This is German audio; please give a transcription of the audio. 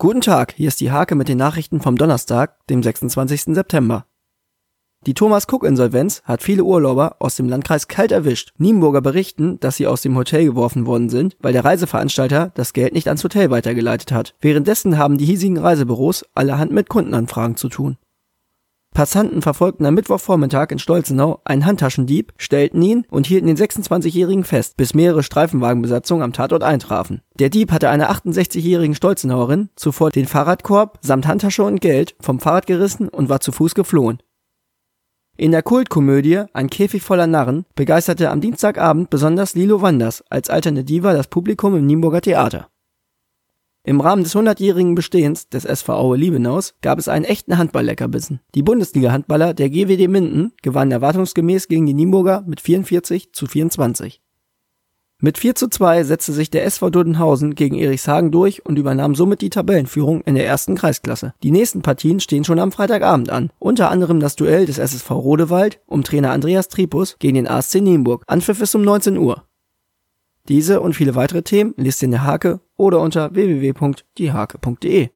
Guten Tag, hier ist die Hake mit den Nachrichten vom Donnerstag, dem 26. September. Die Thomas-Cook-Insolvenz hat viele Urlauber aus dem Landkreis kalt erwischt. Nienburger berichten, dass sie aus dem Hotel geworfen worden sind, weil der Reiseveranstalter das Geld nicht ans Hotel weitergeleitet hat. Währenddessen haben die hiesigen Reisebüros allerhand mit Kundenanfragen zu tun. Passanten verfolgten am Mittwochvormittag in Stolzenau einen Handtaschendieb, stellten ihn und hielten den 26-Jährigen fest, bis mehrere Streifenwagenbesatzungen am Tatort eintrafen. Der Dieb hatte einer 68-jährigen Stolzenauerin zuvor den Fahrradkorb samt Handtasche und Geld vom Fahrrad gerissen und war zu Fuß geflohen. In der Kultkomödie Ein Käfig voller Narren begeisterte am Dienstagabend besonders Lilo Wanders als alternde Diva das Publikum im Nienburger Theater. Im Rahmen des 100-jährigen Bestehens des SV Aue Liebenaus gab es einen echten Handball-Leckerbissen. Die Bundesliga-Handballer der GWD Minden gewannen erwartungsgemäß gegen die Nienburger mit 44 zu 24. Mit 4 zu 2 setzte sich der SV Duddenhausen gegen Erichshagen durch und übernahm somit die Tabellenführung in der ersten Kreisklasse. Die nächsten Partien stehen schon am Freitagabend an. Unter anderem das Duell des SSV Rodewald um Trainer Andreas Tripus gegen den ASC Nienburg. Anpfiff ist um 19 Uhr. Diese und viele weitere Themen lest ihr in der Hake oder unter www.diehake.de.